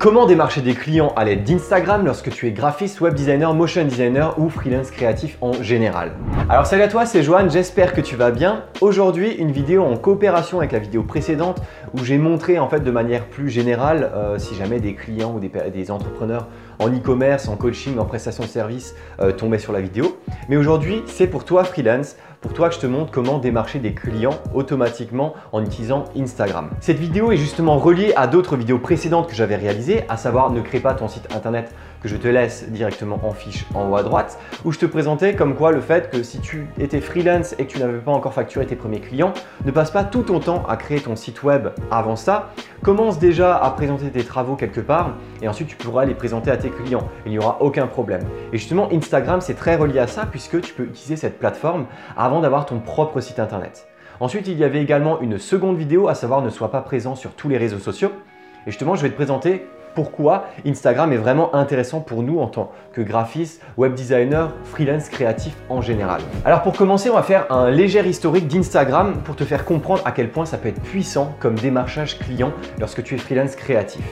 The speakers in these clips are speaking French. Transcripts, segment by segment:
Comment démarcher des clients à l'aide d'Instagram lorsque tu es graphiste, web designer, motion designer ou freelance créatif en général Alors salut à toi, c'est Joanne, j'espère que tu vas bien. Aujourd'hui, une vidéo en coopération avec la vidéo précédente où j'ai montré en fait de manière plus générale euh, si jamais des clients ou des, entrepreneurs en e-commerce, en coaching, en prestation de service euh, tombaient sur la vidéo. Mais aujourd'hui, c'est pour toi freelance pour toi que je te montre comment démarcher des clients automatiquement en utilisant Instagram. Cette vidéo est justement reliée à d'autres vidéos précédentes que j'avais réalisées, à savoir ne crée pas ton site internet que je te laisse directement en fiche en haut à droite, où je te présentais comme quoi le fait que si tu étais freelance et que tu n'avais pas encore facturé tes premiers clients, ne passe pas tout ton temps à créer ton site web avant ça. Commence déjà à présenter tes travaux quelque part et ensuite tu pourras les présenter à tes clients. Il n'y aura aucun problème. Et justement, Instagram, c'est très relié à ça puisque tu peux utiliser cette plateforme avant d'avoir ton propre site internet. Ensuite, il y avait également une seconde vidéo, à savoir ne sois pas présent sur tous les réseaux sociaux. Et justement, je vais te présenter pourquoi Instagram est vraiment intéressant pour nous en tant que graphiste, web designer, freelance créatif en général. Alors pour commencer, on va faire un léger historique d'Instagram pour te faire comprendre à quel point ça peut être puissant comme démarchage client lorsque tu es freelance créatif.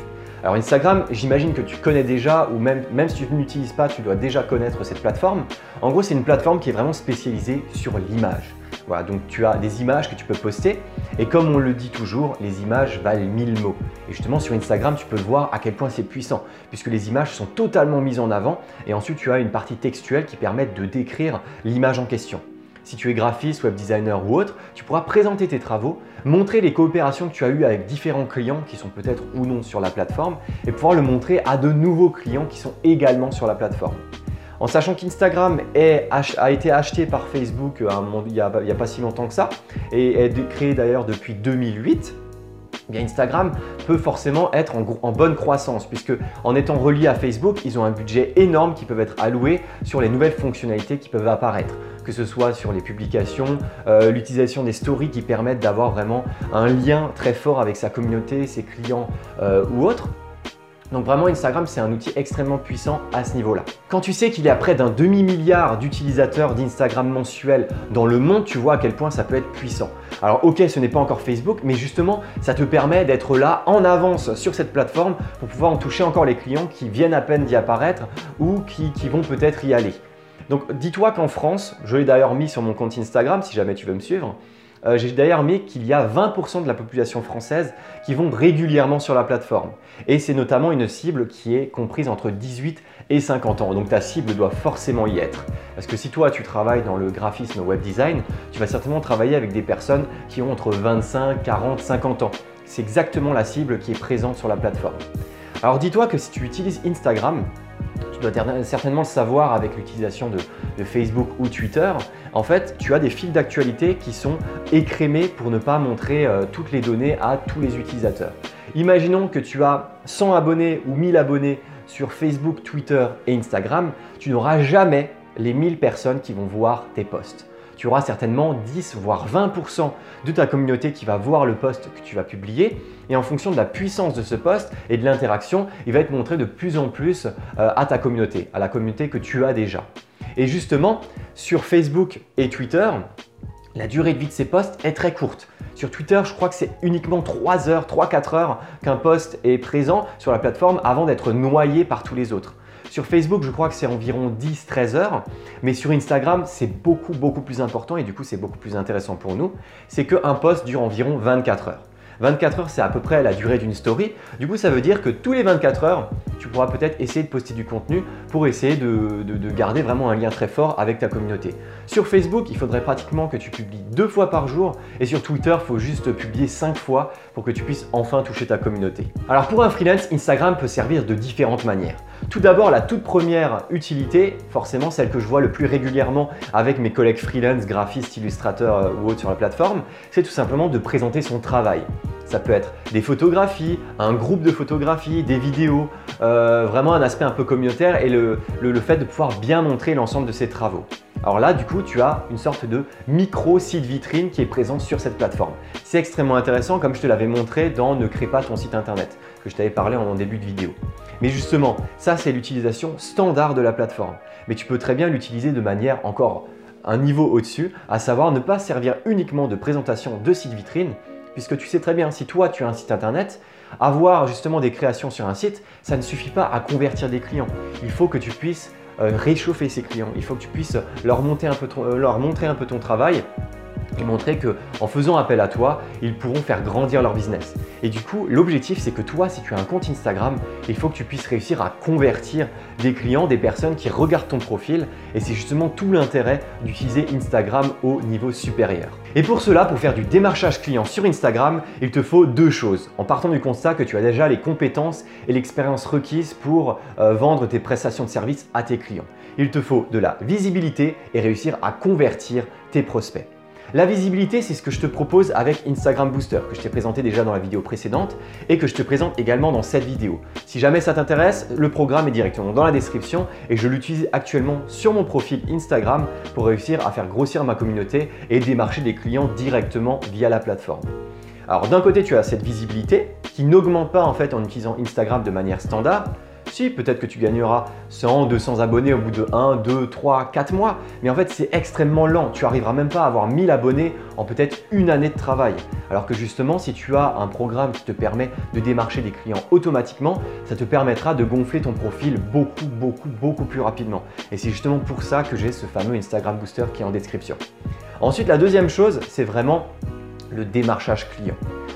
Alors Instagram, j'imagine que tu connais déjà, ou même, même si tu ne l'utilises pas, tu dois déjà connaître cette plateforme. En gros, c'est une plateforme qui est vraiment spécialisée sur l'image. Voilà, donc tu as des images que tu peux poster et comme on le dit toujours, les images valent 1000 mots. Et justement sur Instagram, tu peux voir à quel point c'est puissant puisque les images sont totalement mises en avant et ensuite tu as une partie textuelle qui permet de décrire l'image en question. Si tu es graphiste, web designer ou autre, tu pourras présenter tes travaux, montrer les coopérations que tu as eues avec différents clients qui sont peut-être ou non sur la plateforme et pouvoir le montrer à de nouveaux clients qui sont également sur la plateforme. En sachant qu'Instagram a été acheté par Facebook euh, il n'y a, pas si longtemps que ça, et est créé d'ailleurs depuis 2008, eh Instagram peut forcément être en, bonne croissance puisque en étant relié à Facebook, ils ont un budget énorme qui peut être alloué sur les nouvelles fonctionnalités qui peuvent apparaître, que ce soit sur les publications, euh, l'utilisation des stories qui permettent d'avoir vraiment un lien très fort avec sa communauté, ses clients euh, ou autres. Donc vraiment Instagram c'est un outil extrêmement puissant à ce niveau-là. Quand tu sais qu'il y a près d'un demi-milliard d'utilisateurs d'Instagram mensuels dans le monde, tu vois à quel point ça peut être puissant. Alors ok ce n'est pas encore Facebook mais justement ça te permet d'être là en avance sur cette plateforme pour pouvoir en toucher encore les clients qui viennent à peine d'y apparaître ou qui, qui vont peut-être y aller. Donc dis-toi qu'en France, je l'ai d'ailleurs mis sur mon compte Instagram si jamais tu veux me suivre, euh, j'ai d'ailleurs mis qu'il y a 20% de la population française qui vont régulièrement sur la plateforme. Et c'est notamment une cible qui est comprise entre 18 et 50 ans. Donc ta cible doit forcément y être. Parce que si toi tu travailles dans le graphisme web design, tu vas certainement travailler avec des personnes qui ont entre 25, 40, 50 ans. C'est exactement la cible qui est présente sur la plateforme. Alors dis-toi que si tu utilises Instagram, tu dois certainement le savoir avec l'utilisation de, Facebook ou Twitter, en fait, tu as des fils d'actualité qui sont écrémés pour ne pas montrer euh, toutes les données à tous les utilisateurs. Imaginons que tu as 100 abonnés ou 1000 abonnés sur Facebook, Twitter et Instagram, tu n'auras jamais les 1000 personnes qui vont voir tes posts tu auras certainement 10 voire 20% de ta communauté qui va voir le post que tu vas publier. Et en fonction de la puissance de ce post et de l'interaction, il va être montré de plus en plus euh, à ta communauté, à la communauté que tu as déjà. Et justement, sur Facebook et Twitter, la durée de vie de ces posts est très courte. Sur Twitter, je crois que c'est uniquement 3 heures, 3-4 heures qu'un post est présent sur la plateforme avant d'être noyé par tous les autres. Sur Facebook, je crois que c'est environ 10-13 heures, mais sur Instagram, c'est beaucoup, beaucoup plus important et du coup, c'est beaucoup plus intéressant pour nous. C'est qu'un post dure environ 24 heures. 24 heures, c'est à peu près la durée d'une story. Du coup, ça veut dire que tous les 24 heures, tu pourras peut-être essayer de poster du contenu pour essayer de, garder vraiment un lien très fort avec ta communauté. Sur Facebook, il faudrait pratiquement que tu publies deux fois par jour et sur Twitter, il faut juste publier cinq fois pour que tu puisses enfin toucher ta communauté. Alors pour un freelance, Instagram peut servir de différentes manières. Tout d'abord, la toute première utilité, forcément celle que je vois le plus régulièrement avec mes collègues freelance, graphistes, illustrateurs euh, ou autres sur la plateforme, c'est tout simplement de présenter son travail. Ça peut être des photographies, un groupe de photographies, des vidéos, euh, vraiment un aspect un peu communautaire et le, fait de pouvoir bien montrer l'ensemble de ses travaux. Alors là, du coup, tu as une sorte de micro site vitrine qui est présent sur cette plateforme. C'est extrêmement intéressant comme je te l'avais montré dans Ne crée pas ton site internet, que je t'avais parlé en début de vidéo. Mais justement, ça c'est l'utilisation standard de la plateforme. Mais tu peux très bien l'utiliser de manière encore un niveau au-dessus, à savoir ne pas servir uniquement de présentation de site vitrine, puisque tu sais très bien, si toi tu as un site internet, avoir justement des créations sur un site, ça ne suffit pas à convertir des clients. Il faut que tu puisses euh, réchauffer ces clients. Il faut que tu puisses leur, euh, leur montrer un peu ton travail et montrer que en faisant appel à toi, ils pourront faire grandir leur business. Et du coup, l'objectif c'est que toi, si tu as un compte Instagram, il faut que tu puisses réussir à convertir des clients, des personnes qui regardent ton profil. Et c'est justement tout l'intérêt d'utiliser Instagram au niveau supérieur. Et pour cela, pour faire du démarchage client sur Instagram, il te faut deux choses. En partant du constat que tu as déjà les compétences et l'expérience requises pour euh, vendre tes prestations de services à tes clients. Il te faut de la visibilité et réussir à convertir tes prospects. La visibilité, c'est ce que je te propose avec Instagram Booster, que je t'ai présenté déjà dans la vidéo précédente et que je te présente également dans cette vidéo. Si jamais ça t'intéresse, le programme est directement dans la description et je l'utilise actuellement sur mon profil Instagram pour réussir à faire grossir ma communauté et démarcher des clients directement via la plateforme. Alors d'un côté, tu as cette visibilité qui n'augmente pas en fait en utilisant Instagram de manière standard, si, peut-être que tu gagneras 100, 200 abonnés au bout de 1, 2, 3, 4 mois, mais en fait c'est extrêmement lent. Tu arriveras même pas à avoir 1000 abonnés en peut-être une année de travail. Alors que justement, si tu as un programme qui te permet de démarcher des clients automatiquement, ça te permettra de gonfler ton profil beaucoup, beaucoup, beaucoup plus rapidement. Et c'est justement pour ça que j'ai ce fameux Instagram Booster qui est en description. Ensuite, la deuxième chose, c'est vraiment le démarchage client.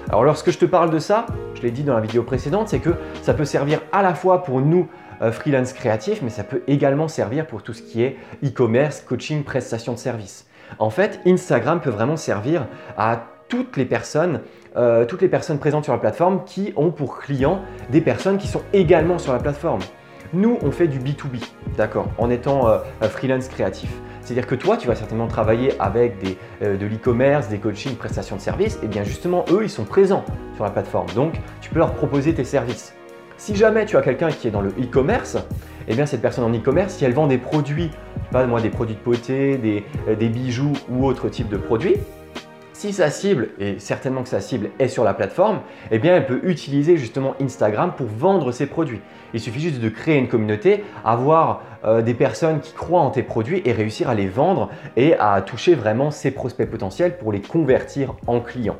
Alors lorsque je te parle de ça, je l'ai dit dans la vidéo précédente, c'est que ça peut servir à la fois pour nous euh, freelance créatifs, mais ça peut également servir pour tout ce qui est e-commerce, coaching, prestation de services. En fait, Instagram peut vraiment servir à toutes les personnes, euh, toutes les personnes présentes sur la plateforme qui ont pour clients des personnes qui sont également sur la plateforme. Nous, on fait du B2B, d'accord, en étant euh, freelance créatif. C'est-à-dire que toi, tu vas certainement travailler avec euh, de l'e-commerce, des coachings, prestations de services. Et bien justement, eux, ils sont présents sur la plateforme. Donc, tu peux leur proposer tes services. Si jamais tu as quelqu'un qui est dans le e-commerce, eh bien cette personne en e-commerce, si elle vend des produits, pas moi, des produits de beauté, des, euh, des bijoux ou autre type de produits, si sa cible, et certainement que sa cible est sur la plateforme, eh bien elle peut utiliser justement Instagram pour vendre ses produits. Il suffit juste de créer une communauté, avoir euh, des personnes qui croient en tes produits et réussir à les vendre et à toucher vraiment ses prospects potentiels pour les convertir en clients.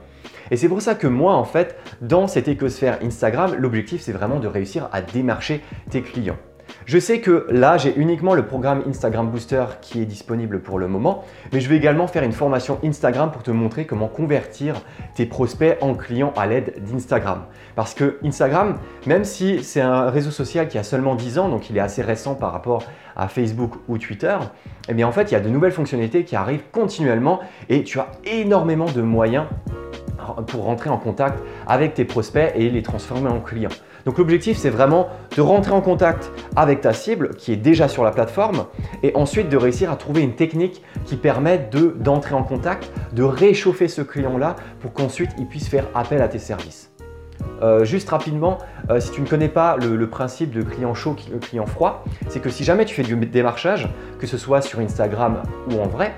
Et c'est pour ça que moi, en fait, dans cette écosphère Instagram, l'objectif, c'est vraiment de réussir à démarcher tes clients. Je sais que là, j'ai uniquement le programme Instagram Booster qui est disponible pour le moment, mais je vais également faire une formation Instagram pour te montrer comment convertir tes prospects en clients à l'aide d'Instagram. Parce que Instagram, même si c'est un réseau social qui a seulement 10 ans, donc il est assez récent par rapport à Facebook ou Twitter, eh bien en fait, il y a de nouvelles fonctionnalités qui arrivent continuellement et tu as énormément de moyens pour rentrer en contact avec tes prospects et les transformer en clients. Donc l'objectif, c'est vraiment de rentrer en contact avec ta cible qui est déjà sur la plateforme et ensuite de réussir à trouver une technique qui permette d'entrer en contact, de réchauffer ce client-là pour qu'ensuite il puisse faire appel à tes services. Euh, juste rapidement, euh, si tu ne connais pas le, principe de client chaud, client froid, c'est que si jamais tu fais du démarchage, que ce soit sur Instagram ou en vrai,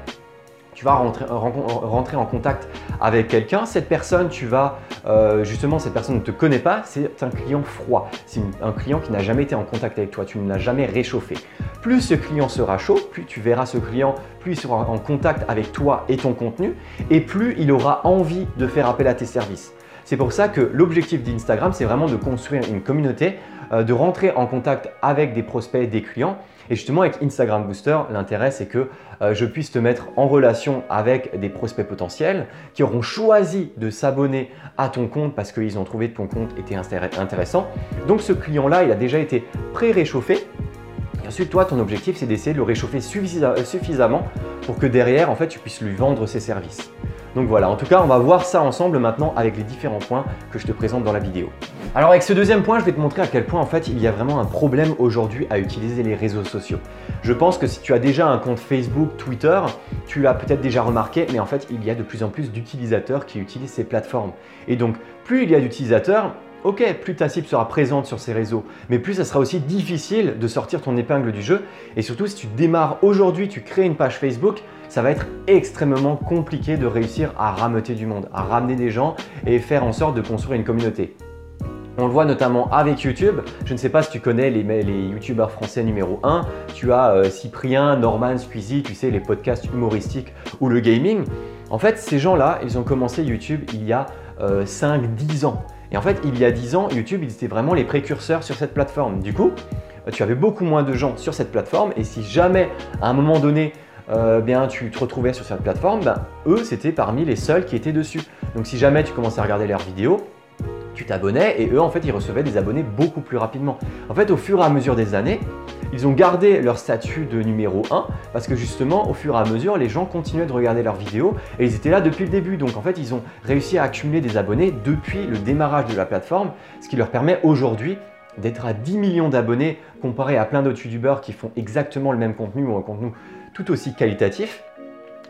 tu vas rentrer, en contact avec quelqu'un, cette personne, tu vas euh, justement, cette personne ne te connaît pas, c'est un client froid, c'est un client qui n'a jamais été en contact avec toi, tu ne l'as jamais réchauffé. Plus ce client sera chaud, plus tu verras ce client, plus il sera en contact avec toi et ton contenu, et plus il aura envie de faire appel à tes services. C'est pour ça que l'objectif d'Instagram, c'est vraiment de construire une communauté, euh, de rentrer en contact avec des prospects, des clients. Et justement, avec Instagram Booster, l'intérêt, c'est que euh, je puisse te mettre en relation avec des prospects potentiels qui auront choisi de s'abonner à ton compte parce qu'ils ont trouvé que ton compte était intéressant. Donc ce client-là, il a déjà été pré-réchauffé. Et ensuite, toi, ton objectif, c'est d'essayer de le réchauffer suffisamment pour que derrière, en fait, tu puisses lui vendre ses services. Donc voilà, en tout cas, on va voir ça ensemble maintenant avec les différents points que je te présente dans la vidéo. Alors avec ce deuxième point, je vais te montrer à quel point en fait il y a vraiment un problème aujourd'hui à utiliser les réseaux sociaux. Je pense que si tu as déjà un compte Facebook, Twitter, tu l'as peut-être déjà remarqué, mais en fait il y a de plus en plus d'utilisateurs qui utilisent ces plateformes. Et donc plus il y a d'utilisateurs, Ok, plus ta cible sera présente sur ces réseaux, mais plus ça sera aussi difficile de sortir ton épingle du jeu. Et surtout, si tu démarres aujourd'hui, tu crées une page Facebook, ça va être extrêmement compliqué de réussir à rameuter du monde, à ramener des gens et faire en sorte de construire une communauté. On le voit notamment avec YouTube. Je ne sais pas si tu connais les, YouTubeurs français numéro 1. Tu as euh, Cyprien, Norman, Squeezie, tu sais, les podcasts humoristiques ou le gaming. En fait, ces gens-là, ils ont commencé YouTube il y a 5-10 euh, ans. Et en fait, il y a 10 ans, YouTube, ils étaient vraiment les précurseurs sur cette plateforme. Du coup, tu avais beaucoup moins de gens sur cette plateforme et si jamais à un moment donné, euh, bien, tu te retrouvais sur cette plateforme, ben, eux, c'était parmi les seuls qui étaient dessus. Donc si jamais tu commençais à regarder leurs vidéos, tu t'abonnais et eux, en fait, ils recevaient des abonnés beaucoup plus rapidement. En fait, au fur et à mesure des années, ils ont gardé leur statut de numéro 1 parce que justement, au fur et à mesure, les gens continuaient de regarder leurs vidéos et ils étaient là depuis le début. Donc en fait, ils ont réussi à accumuler des abonnés depuis le démarrage de la plateforme, ce qui leur permet aujourd'hui d'être à 10 millions d'abonnés comparé à plein d'autres youtubeurs qui font exactement le même contenu ou un contenu tout aussi qualitatif.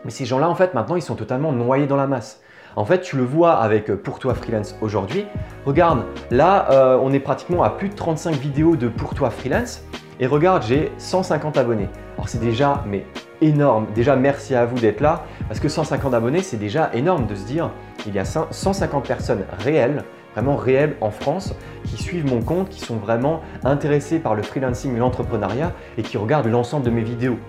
Mais ces gens-là, en fait, maintenant, ils sont totalement noyés dans la masse. En fait, tu le vois avec euh, Pour toi freelance aujourd'hui. Regarde, là, euh, on est pratiquement à plus de 35 vidéos de Pour toi freelance. Et regarde, j'ai 150 abonnés. Alors c'est déjà mais énorme. Déjà, merci à vous d'être là. Parce que 150 abonnés, c'est déjà énorme de se dire, il y a 150 personnes réelles vraiment réelles en France qui suivent mon compte, qui sont vraiment intéressés par le freelancing, l'entrepreneuriat et qui regardent l'ensemble de mes vidéos.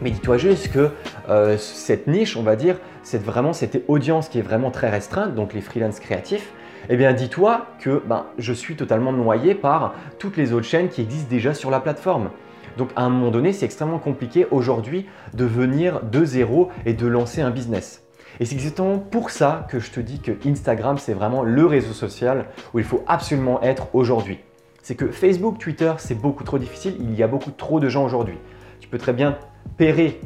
Mais dis-toi juste que euh, cette niche, on va dire, c'est vraiment cette audience qui est vraiment très restreinte, donc les freelances créatifs, eh bien dis-toi que ben, je suis totalement noyé par toutes les autres chaînes qui existent déjà sur la plateforme. Donc à un moment donné, c'est extrêmement compliqué aujourd'hui de venir de zéro et de lancer un business. Et c'est exactement pour ça que je te dis que Instagram, c'est vraiment le réseau social où il faut absolument être aujourd'hui. C'est que Facebook, Twitter, c'est beaucoup trop difficile, il y a beaucoup trop de gens aujourd'hui. Tu peux très bien pairer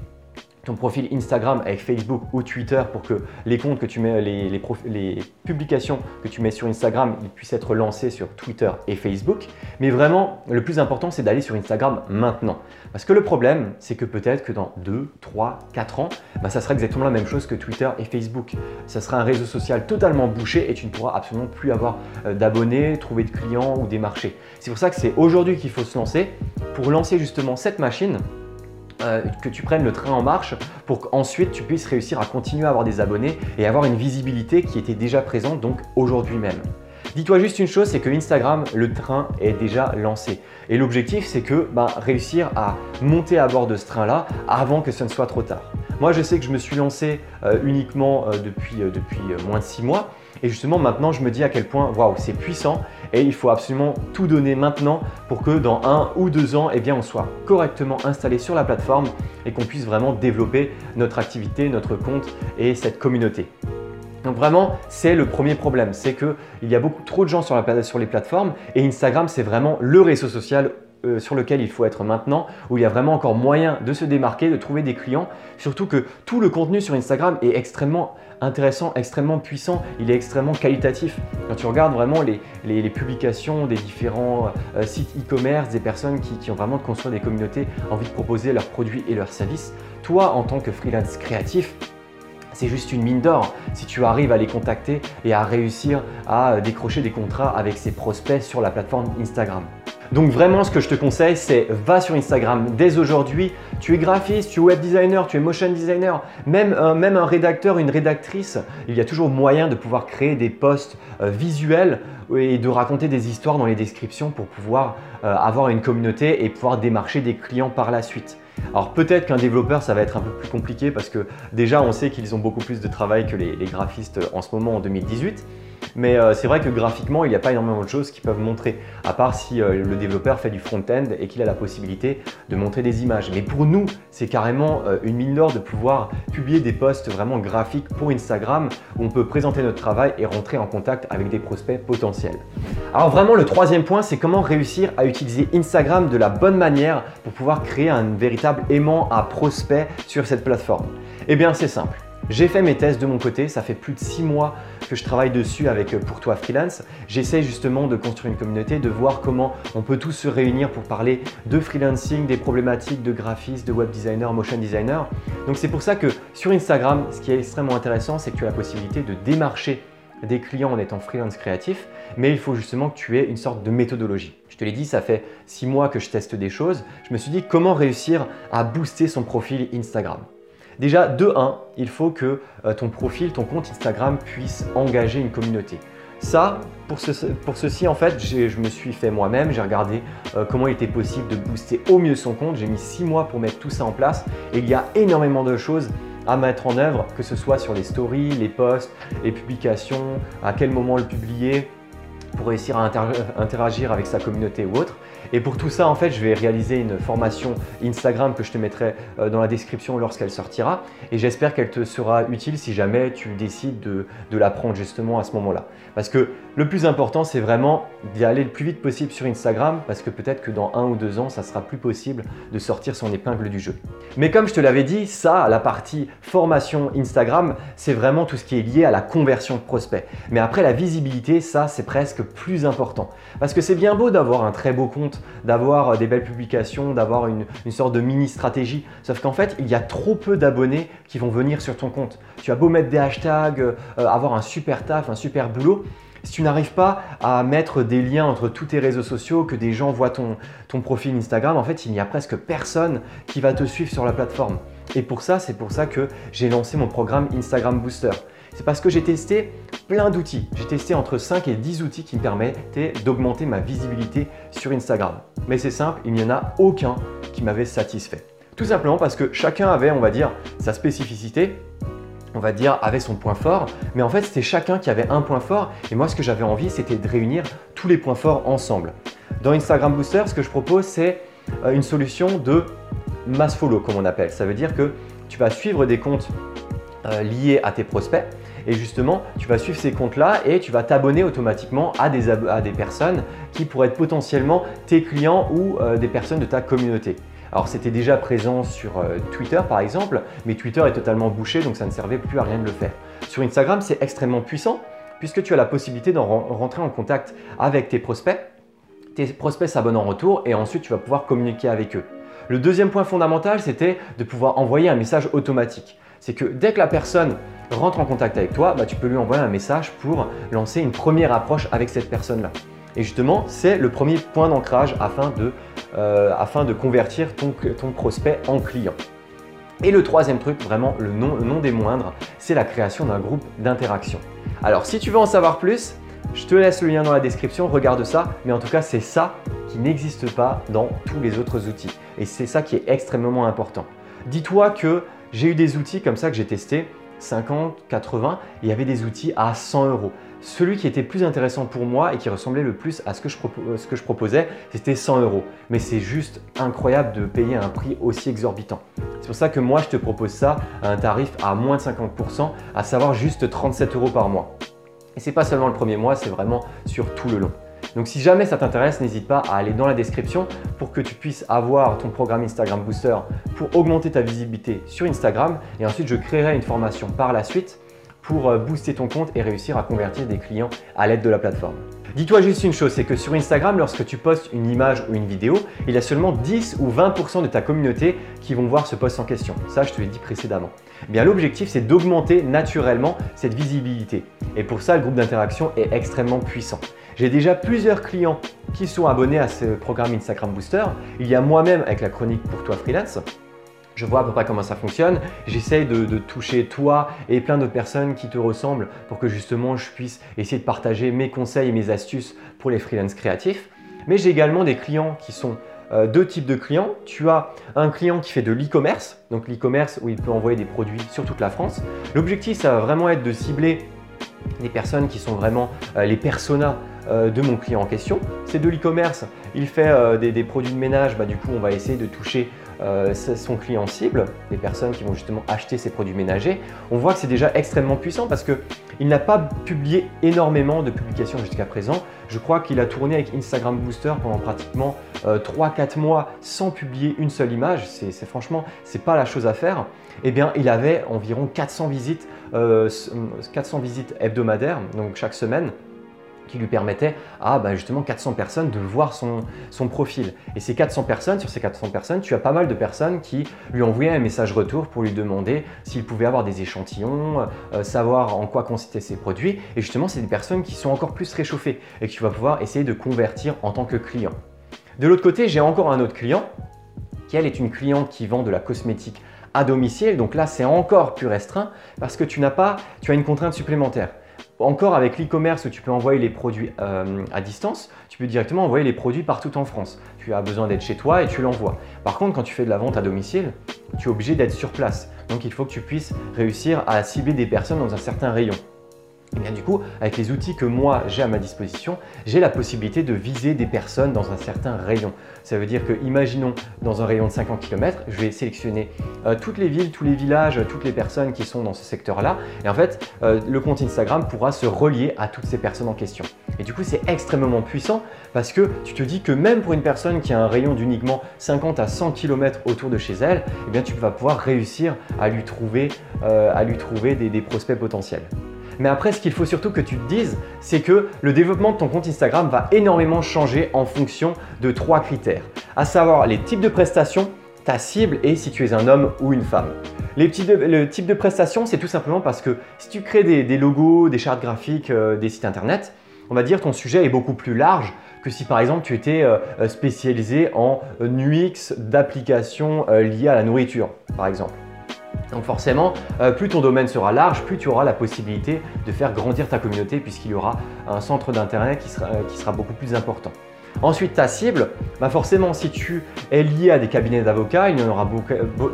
ton profil Instagram avec Facebook ou Twitter pour que les comptes que tu mets, les, les, publications que tu mets sur Instagram, puissent être lancés sur Twitter et Facebook. Mais vraiment, le plus important, c'est d'aller sur Instagram maintenant. Parce que le problème, c'est que peut-être que dans 2, 3, 4 ans, bah, ça sera exactement la même chose que Twitter et Facebook. Ça sera un réseau social totalement bouché et tu ne pourras absolument plus avoir euh, d'abonnés, trouver de clients ou des marchés. C'est pour ça que c'est aujourd'hui qu'il faut se lancer pour lancer justement cette machine euh, que tu prennes le train en marche pour qu'ensuite tu puisses réussir à continuer à avoir des abonnés et avoir une visibilité qui était déjà présente donc aujourd'hui même. Dis-toi juste une chose, c'est que Instagram, le train est déjà lancé. Et l'objectif, c'est que bah, réussir à monter à bord de ce train-là avant que ce ne soit trop tard. Moi, je sais que je me suis lancé euh, uniquement euh, depuis, depuis moins de 6 mois. Et justement, maintenant, je me dis à quel point, waouh, c'est puissant et il faut absolument tout donner maintenant pour que dans un ou deux ans, eh bien, on soit correctement installé sur la plateforme et qu'on puisse vraiment développer notre activité, notre compte et cette communauté. Donc vraiment, c'est le premier problème, c'est qu'il y a beaucoup trop de gens sur, les plateformes et Instagram, c'est vraiment le réseau social euh, sur lequel il faut être maintenant, où il y a vraiment encore moyen de se démarquer, de trouver des clients. Surtout que tout le contenu sur Instagram est extrêmement intéressant, extrêmement puissant, il est extrêmement qualitatif. Quand tu regardes vraiment les, publications des différents euh, sites e-commerce, des personnes qui, qui ont vraiment construit des communautés, envie de proposer leurs produits et leurs services, toi en tant que freelance créatif, c'est juste une mine d'or si tu arrives à les contacter et à réussir à euh, décrocher des contrats avec ces prospects sur la plateforme Instagram. Donc vraiment, ce que je te conseille, c'est va sur Instagram dès aujourd'hui. Tu es graphiste, tu es web designer, tu es motion designer, même, un rédacteur, une rédactrice, il y a toujours moyen de pouvoir créer des posts euh, visuels et de raconter des histoires dans les descriptions pour pouvoir euh, avoir une communauté et pouvoir démarcher des clients par la suite. Alors peut-être qu'un développeur, ça va être un peu plus compliqué parce que déjà, on sait qu'ils ont beaucoup plus de travail que les graphistes en ce moment en 2018. Mais euh, c'est vrai que graphiquement, il n'y a pas énormément de choses qui peuvent montrer, à part si euh, le développeur fait du front-end et qu'il a la possibilité de montrer des images. Mais pour nous, c'est carrément euh, une mine d'or de pouvoir publier des posts vraiment graphiques pour Instagram où on peut présenter notre travail et rentrer en contact avec des prospects potentiels. Alors vraiment, le troisième point, c'est comment réussir à utiliser Instagram de la bonne manière pour pouvoir créer un véritable aimant à prospects sur cette plateforme. Eh bien, c'est simple. J'ai fait mes tests de mon côté, ça fait plus de 6 mois que je travaille dessus avec euh, Pour toi Freelance. J'essaie justement de construire une communauté, de voir comment on peut tous se réunir pour parler de freelancing, des problématiques de graphiste, de web designer, motion designer. Donc c'est pour ça que sur Instagram, ce qui est extrêmement intéressant, c'est que tu as la possibilité de démarcher des clients en étant freelance créatif, mais il faut justement que tu aies une sorte de méthodologie. Je te l'ai dit, ça fait 6 mois que je teste des choses. Je me suis dit comment réussir à booster son profil Instagram? Déjà, de 1, il faut que euh, ton profil, ton compte Instagram puisse engager une communauté. Ça, pour, ceci, en fait, je me suis fait moi-même. J'ai regardé euh, comment il était possible de booster au mieux son compte. J'ai mis 6 mois pour mettre tout ça en place. Et il y a énormément de choses à mettre en œuvre, que ce soit sur les stories, les posts, les publications, à quel moment le publier, pour réussir à interagir avec sa communauté ou autre. Et pour tout ça, en fait, je vais réaliser une formation Instagram que je te mettrai euh, dans la description lorsqu'elle sortira. Et j'espère qu'elle te sera utile si jamais tu décides de, de l'apprendre justement à ce moment-là. Parce que le plus important, c'est vraiment d'y aller le plus vite possible sur Instagram parce que peut-être que dans un ou deux ans, ça sera plus possible de sortir son épingle du jeu. Mais comme je te l'avais dit, ça, la partie formation Instagram, c'est vraiment tout ce qui est lié à la conversion de prospects. Mais après, la visibilité, ça, c'est presque plus important. Parce que c'est bien beau d'avoir un très beau compte, d'avoir euh, des belles publications, d'avoir une, sorte de mini stratégie. Sauf qu'en fait, il y a trop peu d'abonnés qui vont venir sur ton compte. Tu as beau mettre des hashtags, euh, avoir un super taf, un super boulot. Si tu n'arrives pas à mettre des liens entre tous tes réseaux sociaux, que des gens voient ton, ton profil Instagram, en fait, il n'y a presque personne qui va te suivre sur la plateforme. Et pour ça, c'est pour ça que j'ai lancé mon programme Instagram Booster. C'est parce que j'ai testé plein d'outils. J'ai testé entre 5 et 10 outils qui me permettaient d'augmenter ma visibilité sur Instagram. Mais c'est simple, il n'y en a aucun qui m'avait satisfait. Tout simplement parce que chacun avait, on va dire, sa spécificité, on va dire, avait son point fort. Mais en fait, c'était chacun qui avait un point fort. Et moi, ce que j'avais envie, c'était de réunir tous les points forts ensemble. Dans Instagram Booster, ce que je propose, c'est euh, une solution de mass follow, comme on appelle. Ça veut dire que tu vas suivre des comptes euh, liés à tes prospects et justement, tu vas suivre ces comptes-là et tu vas t'abonner automatiquement à des, personnes qui pourraient être potentiellement tes clients ou euh, des personnes de ta communauté. Alors c'était déjà présent sur euh, Twitter par exemple, mais Twitter est totalement bouché donc ça ne servait plus à rien de le faire. Sur Instagram, c'est extrêmement puissant puisque tu as la possibilité de rentrer en contact avec tes prospects. Tes prospects s'abonnent en retour et ensuite tu vas pouvoir communiquer avec eux. Le deuxième point fondamental, c'était de pouvoir envoyer un message automatique. C'est que dès que la personne rentre en contact avec toi, bah, tu peux lui envoyer un message pour lancer une première approche avec cette personne-là. Et justement, c'est le premier point d'ancrage afin, de, euh, convertir ton, prospect en client. Et le troisième truc, vraiment le nom, le nom des moindres, c'est la création d'un groupe d'interaction. Alors si tu veux en savoir plus, je te laisse le lien dans la description, regarde ça, mais en tout cas c'est ça qui n'existe pas dans tous les autres outils. Et c'est ça qui est extrêmement important. Dis-toi que j'ai eu des outils comme ça que j'ai testés 50, 80, et il y avait des outils à 100 euros. Celui qui était plus intéressant pour moi et qui ressemblait le plus à ce que je, ce que je proposais, c'était 100 euros. Mais c'est juste incroyable de payer un prix aussi exorbitant. C'est pour ça que moi, je te propose ça à un tarif à moins de 50%, à savoir juste 37 euros par mois. Et c'est pas seulement le premier mois, c'est vraiment sur tout le long. Donc si jamais ça t'intéresse, n'hésite pas à aller dans la description pour que tu puisses avoir ton programme Instagram Booster pour augmenter ta visibilité sur Instagram. Et ensuite, je créerai une formation par la suite pour euh, booster ton compte et réussir à convertir des clients à l'aide de la plateforme. Dis-toi juste une chose, c'est que sur Instagram, lorsque tu postes une image ou une vidéo, il y a seulement 10 ou 20% de ta communauté qui vont voir ce post en question. Ça, je te l'ai dit précédemment. Eh bien, l'objectif, c'est d'augmenter naturellement cette visibilité. Et pour ça, le groupe d'interaction est extrêmement puissant. J'ai déjà plusieurs clients qui sont abonnés à ce programme Instagram Booster. Il y a moi-même avec la chronique pour toi freelance. Je vois à peu près comment ça fonctionne. J'essaye de, toucher toi et plein d'autres personnes qui te ressemblent pour que justement je puisse essayer de partager mes conseils et mes astuces pour les freelance créatifs. Mais j'ai également des clients qui sont euh, deux types de clients. Tu as un client qui fait de l'e-commerce, donc l'e-commerce où il peut envoyer des produits sur toute la France. L'objectif, ça va vraiment être de cibler des personnes qui sont vraiment euh, les personas euh, de mon client en question. C'est de l'e-commerce, il fait euh, des, produits de ménage, bah, du coup on va essayer de toucher son client cible, des personnes qui vont justement acheter ces produits ménagers. On voit que c'est déjà extrêmement puissant parce qu'il n'a pas publié énormément de publications jusqu'à présent. Je crois qu'il a tourné avec Instagram Booster pendant pratiquement 3-4 mois sans publier une seule image. C'est franchement, c'est pas la chose à faire. Eh bien, il avait environ 400 visites 400 euh, visites hebdomadaires, donc chaque semaine qui lui permettaient à bah, justement 400 personnes de voir son, son, profil. Et ces 400 personnes, sur ces 400 personnes, tu as pas mal de personnes qui lui envoyaient un message retour pour lui demander s'il pouvait avoir des échantillons, euh, savoir en quoi consistaient ses produits. Et justement, c'est des personnes qui sont encore plus réchauffées et que tu vas pouvoir essayer de convertir en tant que client. De l'autre côté, j'ai encore un autre client qui, elle, est une cliente qui vend de la cosmétique à domicile. Donc là, c'est encore plus restreint parce que tu n'as pas, tu as une contrainte supplémentaire. Encore avec l'e-commerce où tu peux envoyer les produits euh, à distance, tu peux directement envoyer les produits partout en France. Tu as besoin d'être chez toi et tu l'envoies. Par contre, quand tu fais de la vente à domicile, tu es obligé d'être sur place. Donc il faut que tu puisses réussir à cibler des personnes dans un certain rayon. Et bien du coup, avec les outils que moi j'ai à ma disposition, j'ai la possibilité de viser des personnes dans un certain rayon. Ça veut dire que, imaginons, dans un rayon de 50 km, je vais sélectionner euh, toutes les villes, tous les villages, toutes les personnes qui sont dans ce secteur-là. Et en fait, euh, le compte Instagram pourra se relier à toutes ces personnes en question. Et du coup, c'est extrêmement puissant parce que tu te dis que même pour une personne qui a un rayon d'uniquement 50 à 100 km autour de chez elle, eh bien, tu vas pouvoir réussir à lui trouver, euh, à lui trouver des prospects potentiels. Mais après, ce qu'il faut surtout que tu te dises, c'est que le développement de ton compte Instagram va énormément changer en fonction de trois critères, à savoir les types de prestations, ta cible et si tu es un homme ou une femme. Les le type de prestations, c'est tout simplement parce que si tu crées des, logos, des chartes graphiques, euh, des sites internet, on va dire ton sujet est beaucoup plus large que si par exemple tu étais euh, spécialisé en UX d'applications euh, liées à la nourriture, par exemple. Donc forcément, euh, plus ton domaine sera large, plus tu auras la possibilité de faire grandir ta communauté puisqu'il y aura un centre d'intérêt qui sera beaucoup plus important. Ensuite, ta cible, bah forcément, si tu es lié à des cabinets d'avocats, il y en aura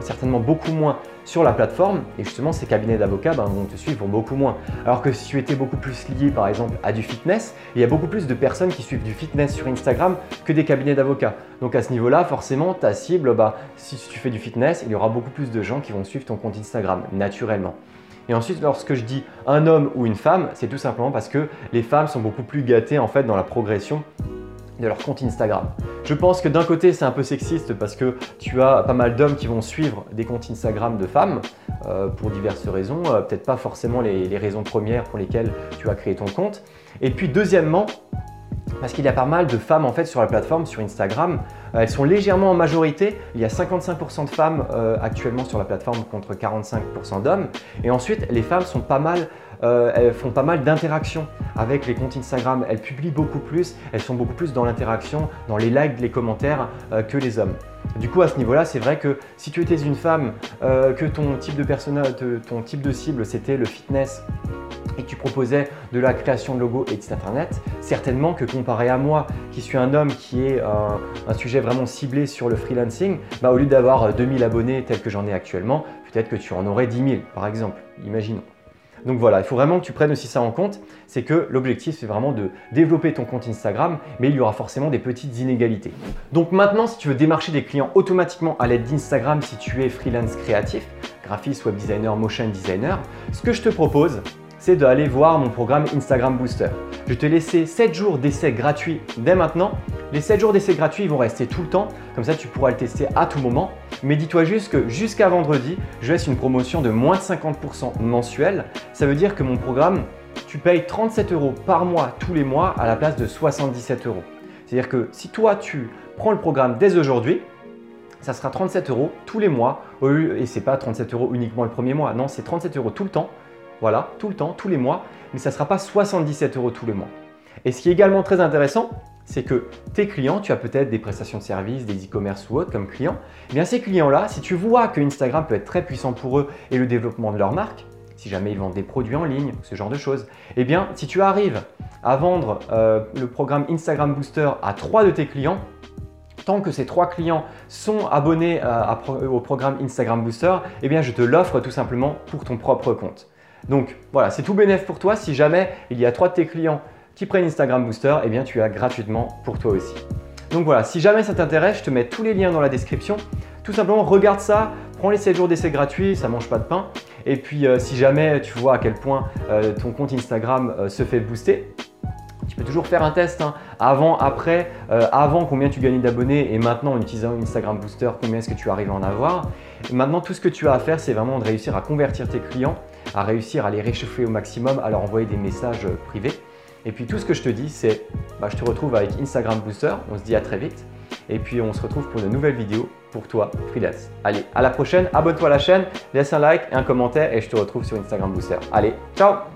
certainement beaucoup moins sur la plateforme. Et justement, ces cabinets d'avocats bah, vont te suivre beaucoup moins. Alors que si tu étais beaucoup plus lié, par exemple, à du fitness, il y a beaucoup plus de personnes qui suivent du fitness sur Instagram que des cabinets d'avocats. Donc à ce niveau-là, forcément, ta cible, bah, si tu fais du fitness, il y aura beaucoup plus de gens qui vont suivre ton compte Instagram, naturellement. Et ensuite, lorsque je dis un homme ou une femme, c'est tout simplement parce que les femmes sont beaucoup plus gâtées en fait dans la progression de leur compte Instagram. Je pense que d'un côté c'est un peu sexiste parce que tu as pas mal d'hommes qui vont suivre des comptes Instagram de femmes euh, pour diverses raisons, euh, peut-être pas forcément les, raisons premières pour lesquelles tu as créé ton compte. Et puis deuxièmement, parce qu'il y a pas mal de femmes en fait sur la plateforme, sur Instagram. Euh, elles sont légèrement en majorité. Il y a 55% de femmes actuellement sur la plateforme contre 45% d'hommes. Et ensuite, les femmes sont pas mal, euh, elles font pas mal d'interactions avec les comptes Instagram. Elles publient beaucoup plus, elles sont beaucoup plus dans l'interaction, dans les likes, les commentaires que les hommes. Du coup, à ce niveau-là, c'est vrai que si tu étais une femme, que ton type de personnage, ton type de cible, c'était le fitness et tu proposais de la création de logos et de sites internet, certainement que comparé à moi, qui suis un homme qui est un, sujet vraiment ciblé sur le freelancing, bah, au lieu d'avoir 2000 abonnés tels que j'en ai actuellement, peut-être que tu en aurais 10 000 par exemple, imaginons. Donc voilà, il faut vraiment que tu prennes aussi ça en compte, c'est que l'objectif c'est vraiment de développer ton compte Instagram, mais il y aura forcément des petites inégalités. Donc maintenant, si tu veux démarcher des clients automatiquement à l'aide d'Instagram si tu es freelance créatif, graphiste, web designer, motion designer, ce que je te propose, c'est d'aller voir mon programme Instagram Booster. Je te laisser 7 jours d'essai gratuit dès maintenant. Les 7 jours d'essai gratuits vont rester tout le temps, comme ça tu pourras le tester à tout moment. Mais dis-toi juste que jusqu'à vendredi, je laisse une promotion de moins de 50% mensuel. Ça veut dire que mon programme, tu payes 37 euros par mois tous les mois à la place de 77 euros. C'est-à-dire que si toi tu prends le programme dès aujourd'hui, ça sera 37 euros tous les mois. Et c'est pas 37 euros uniquement le premier mois, non, c'est 37 euros tout le temps voilà, tout le temps, tous les mois, mais ça ne sera pas 77 euros tous les mois. Et ce qui est également très intéressant, c'est que tes clients, tu as peut-être des prestations de services, des e-commerce ou autres comme clients, eh bien ces clients-là, si tu vois que Instagram peut être très puissant pour eux et le développement de leur marque, si jamais ils vendent des produits en ligne, ce genre de choses, eh bien si tu arrives à vendre euh, le programme Instagram Booster à trois de tes clients, tant que ces trois clients sont abonnés euh, au programme Instagram Booster, eh bien je te l'offre tout simplement pour ton propre compte. Donc voilà, c'est tout bénéf pour toi. Si jamais il y a trois de tes clients qui prennent Instagram Booster, eh bien tu as gratuitement pour toi aussi. Donc voilà, si jamais ça t'intéresse, je te mets tous les liens dans la description. Tout simplement, regarde ça, prends les 7 jours d'essai gratuits, ça mange pas de pain. Et puis euh, si jamais tu vois à quel point euh, ton compte Instagram euh, se fait booster, tu peux toujours faire un test hein. avant, après, avant combien tu gagnes d'abonnés et maintenant en utilisant Instagram Booster, combien est-ce que tu arrives à en avoir. maintenant, tout ce que tu as à faire, c'est vraiment de réussir à convertir tes clients à réussir à les réchauffer au maximum, à leur envoyer des messages privés. Et puis tout ce que je te dis, c'est bah, je te retrouve avec Instagram Booster. On se dit à très vite. Et puis on se retrouve pour de nouvelles vidéos pour toi, freelance. Allez, à la prochaine. Abonne-toi à la chaîne, laisse un like et un commentaire et je te retrouve sur Instagram Booster. Allez, ciao